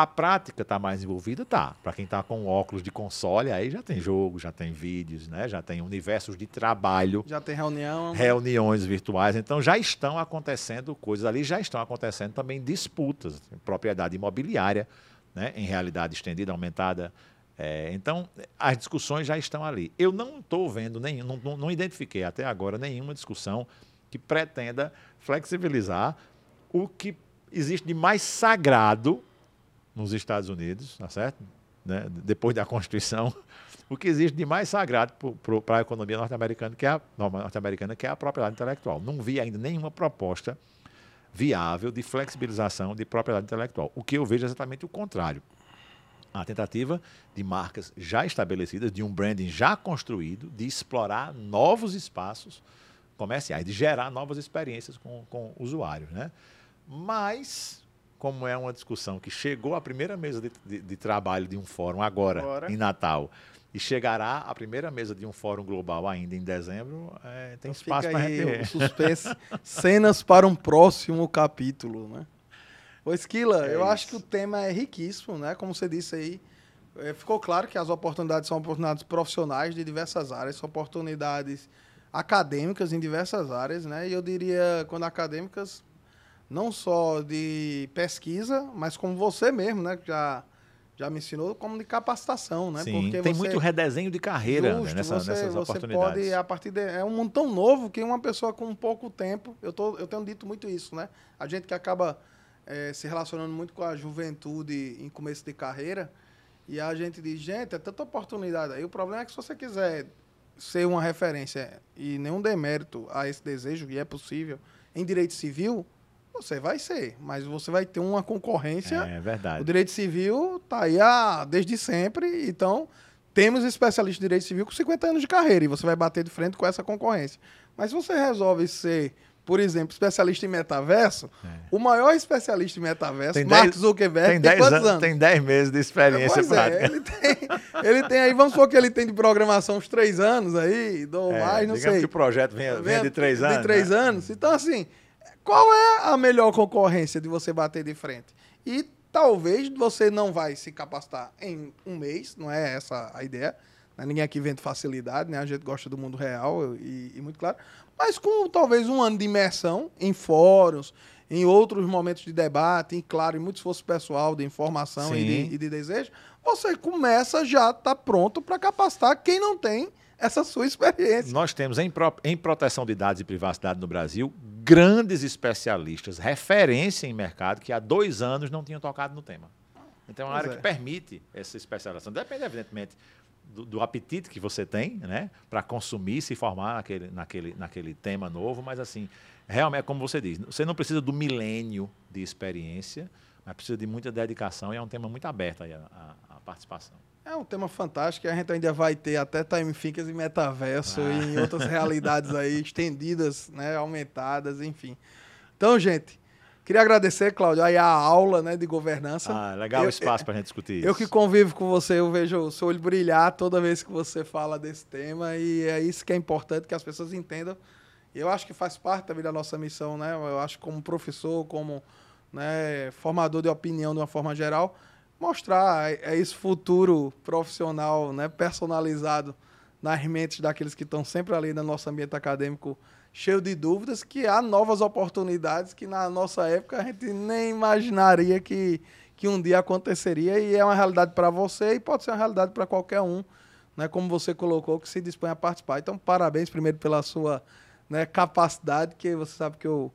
A prática está mais envolvida? Tá. Para quem está com óculos de console, aí já tem jogo, já tem vídeos, né? já tem universos de trabalho. Já tem reunião. Reuniões virtuais. Então já estão acontecendo coisas ali, já estão acontecendo também disputas, propriedade imobiliária, né? em realidade estendida, aumentada. É, então, as discussões já estão ali. Eu não estou vendo nenhum, não, não, não identifiquei até agora nenhuma discussão que pretenda flexibilizar o que existe de mais sagrado nos Estados Unidos, tá certo? Né? depois da Constituição, o que existe de mais sagrado para a economia norte-americana, que é a norte-americana, que é a propriedade intelectual. Não vi ainda nenhuma proposta viável de flexibilização de propriedade intelectual. O que eu vejo é exatamente o contrário. A tentativa de marcas já estabelecidas, de um branding já construído, de explorar novos espaços comerciais, de gerar novas experiências com, com usuários. Né? Mas como é uma discussão que chegou à primeira mesa de, de, de trabalho de um fórum agora, agora, em Natal, e chegará à primeira mesa de um fórum global ainda em dezembro, é, tem então espaço para o suspense, cenas para um próximo capítulo, né? Ô Esquila, é eu isso. acho que o tema é riquíssimo, né? Como você disse aí, é, ficou claro que as oportunidades são oportunidades profissionais de diversas áreas, são oportunidades acadêmicas em diversas áreas, né? E eu diria, quando acadêmicas, não só de pesquisa, mas como você mesmo, né? Que já, já me ensinou, como de capacitação, né? Sim, tem você- muito redesenho de carreira né, Justo, nessa, você, nessas você oportunidades. pode, a partir de, é um mundo tão novo que uma pessoa com pouco tempo, eu, tô, eu tenho dito muito isso, né? A gente que acaba eh, se relacionando muito com a juventude em começo de carreira, e a gente diz, gente, é tanta oportunidade aí. O problema é que se você quiser ser uma referência e nenhum demérito a esse desejo, e é possível, em direito civil, você vai ser, mas você vai ter uma concorrência É o verdade. direito civil está aí há, desde sempre, então temos especialistas de direito civil com 50 anos de carreira e você vai bater de frente com essa concorrência. Mas se você resolve ser, por exemplo, especialista em metaverso, o maior especialista em metaverso, É. Tem Mark Zuckerberg, Tem tem, 10 quantos anos, anos? tem 10 meses de experiência Pois prática. é, ele tem, ele tem aí, vamos supor que ele tem de programação uns três anos aí, ou É, mais, não sei. que o projeto venha, venha de 3 anos. De três né? anos. Então, assim, qual é a melhor concorrência de você bater de frente? E talvez você não vai se capacitar em um mês, não é essa a ideia. né? Ninguém aqui vende facilidade, né? A gente gosta do mundo real e, e muito claro. Mas com talvez um ano de imersão em fóruns, em outros momentos de debate, e claro, em muito esforço pessoal de informação e de, e de desejo, você começa já tá pronto para capacitar quem não tem essa sua experiência. Nós temos em, pro- em proteção de dados e privacidade no Brasil grandes especialistas, referência em mercado, que há dois anos não tinham tocado no tema. Então é uma Pois área é. que permite essa especialização. Depende, evidentemente, do, do apetite que você tem né, para consumir, se formar naquele, naquele, naquele tema novo, mas assim, realmente é como você diz, você não precisa do milênio de experiência, mas precisa de muita dedicação e é um tema muito aberto aí a, a- a participação. É um tema fantástico. A gente ainda vai ter até time thinkers e metaverso Ah. e em outras realidades aí estendidas, né, aumentadas, enfim. Então, gente, queria agradecer, Cláudio, aí a aula, né, de governança. Ah, legal o espaço para a gente discutir isso. Eu que convivo com você, eu vejo o seu olho brilhar toda vez que você fala desse tema e é isso que é importante que as pessoas entendam. Eu acho que faz parte também da nossa missão, né? Eu acho como professor, como né, formador de opinião de uma forma geral, mostrar é esse futuro profissional, né, personalizado nas mentes daqueles que estão sempre ali no nosso ambiente acadêmico cheio de dúvidas, que há novas oportunidades que na nossa época a gente nem imaginaria que, que um dia aconteceria e é uma realidade para você e pode ser uma realidade para qualquer um, né, como você colocou, que se dispõe a participar. Então, parabéns primeiro pela sua né, capacidade, que você sabe que eu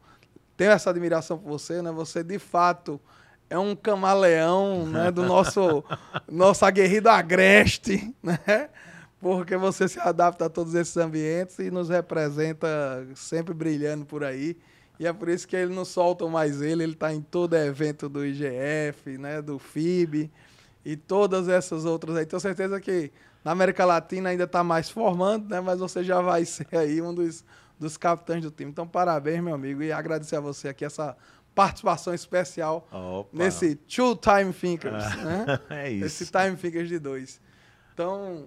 tenho essa admiração por você, né? Você de fato é um camaleão, né, do nosso nosso aguerrido agreste, né? Porque você se adapta a todos esses ambientes e nos representa sempre brilhando por aí. E é por isso que ele não solta mais ele, ele está em todo evento do IGF, né, do FIB e todas essas outras aí. Tenho certeza que na América Latina ainda está mais formando, né, mas você já vai ser aí um dos, dos capitães do time. Então, parabéns, meu amigo, e agradecer a você aqui essa participação especial Opa. nesse Two Time Thinkers, né? É isso. Esse Time Thinkers de dois. Então,